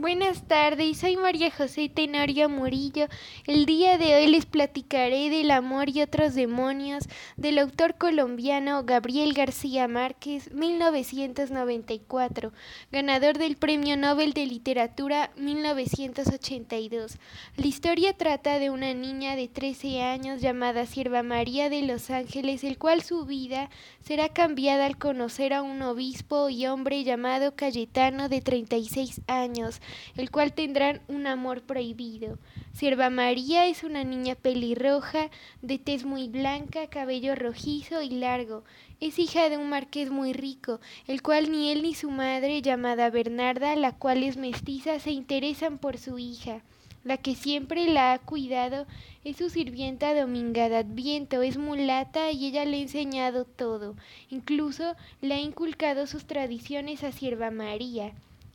Buenas tardes, soy María José Tenorio Murillo. El día de hoy les platicaré del amor y otros demonios del autor colombiano Gabriel García Márquez, 1994, ganador del Premio Nobel de Literatura 1982. La historia trata de una niña de 13 años llamada Sierva María de Los Ángeles, el cual su vida será cambiada al conocer a un obispo y hombre llamado Cayetano de 36 años el cual tendrán un amor prohibido. Sierva María es una niña pelirroja, de tez muy blanca, cabello rojizo y largo. Es hija de un marqués muy rico, el cual ni él ni su madre, llamada Bernarda, la cual es mestiza, se interesan por su hija. La que siempre la ha cuidado es su sirvienta Dominga de Adviento, es mulata y ella le ha enseñado todo, incluso le ha inculcado sus tradiciones a Sierva María.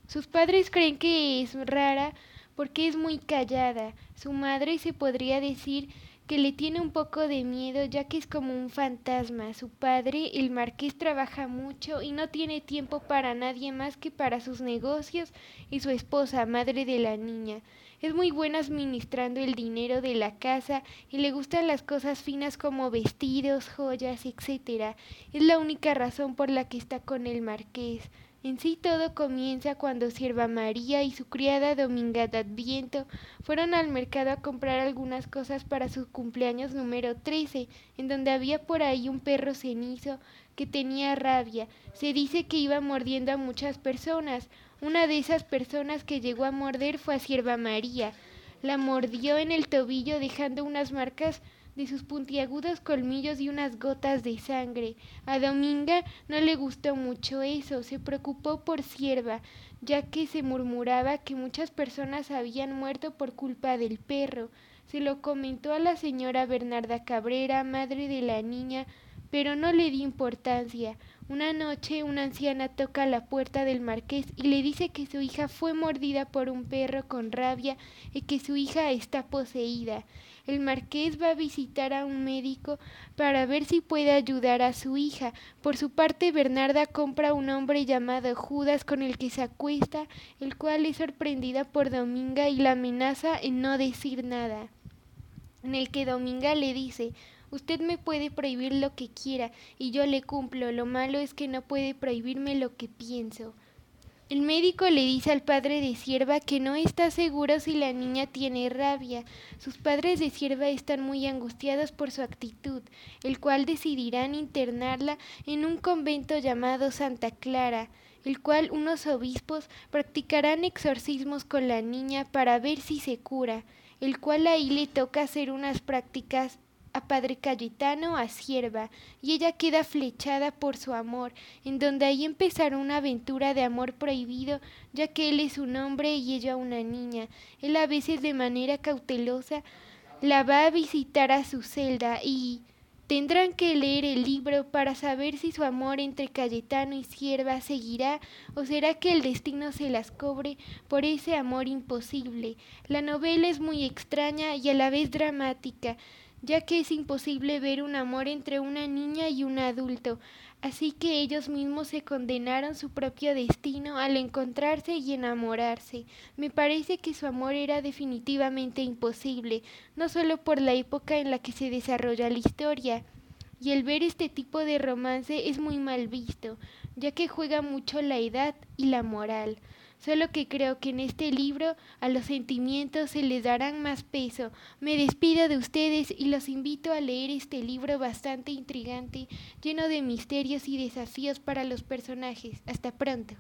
Sus padres creen que es rara porque es muy callada. Su madre se podría decir que le tiene un poco de miedo ya que es como un fantasma. Su padre, el marqués, trabaja mucho y no tiene tiempo para nadie más que para sus negocios y su esposa, madre de la niña. Es muy buena administrando el dinero de la casa y le gustan las cosas finas como vestidos, joyas, etc. Es la única razón por la que está con el marqués. En sí todo comienza cuando Sierva María y su criada Dominga de fueron al mercado a comprar algunas cosas para su cumpleaños número 13, en donde había por ahí un perro cenizo que tenía rabia. Se dice que iba mordiendo a muchas personas. Una de esas personas que llegó a morder fue a Sierva María. La mordió en el tobillo dejando unas marcas de sus puntiagudos colmillos y unas gotas de sangre. A Dominga no le gustó mucho eso, se preocupó por Sierva, ya que se murmuraba que muchas personas habían muerto por culpa del perro. Se lo comentó a la señora Bernarda Cabrera, madre de la niña, pero no le dio importancia. Una noche una anciana toca la puerta del marqués y le dice que su hija fue mordida por un perro con rabia y que su hija está poseída. El marqués va a visitar a un médico para ver si puede ayudar a su hija. Por su parte, Bernarda compra un hombre llamado Judas con el que se acuesta, el cual es sorprendida por Dominga y la amenaza en no decir nada. En el que Dominga le dice Usted me puede prohibir lo que quiera y yo le cumplo. Lo malo es que no puede prohibirme lo que pienso. El médico le dice al padre de Sierva que no está seguro si la niña tiene rabia. Sus padres de Sierva están muy angustiados por su actitud, el cual decidirán internarla en un convento llamado Santa Clara, el cual unos obispos practicarán exorcismos con la niña para ver si se cura, el cual ahí le toca hacer unas prácticas a Padre Cayetano a Sierva, y ella queda flechada por su amor, en donde ahí empezará una aventura de amor prohibido, ya que él es un hombre y ella una niña. Él a veces de manera cautelosa la va a visitar a su celda y tendrán que leer el libro para saber si su amor entre Cayetano y Sierva seguirá o será que el destino se las cobre por ese amor imposible. La novela es muy extraña y a la vez dramática ya que es imposible ver un amor entre una niña y un adulto, así que ellos mismos se condenaron su propio destino al encontrarse y enamorarse. Me parece que su amor era definitivamente imposible, no solo por la época en la que se desarrolla la historia, y el ver este tipo de romance es muy mal visto, ya que juega mucho la edad y la moral. Solo que creo que en este libro a los sentimientos se les darán más peso. Me despido de ustedes y los invito a leer este libro bastante intrigante, lleno de misterios y desafíos para los personajes. Hasta pronto.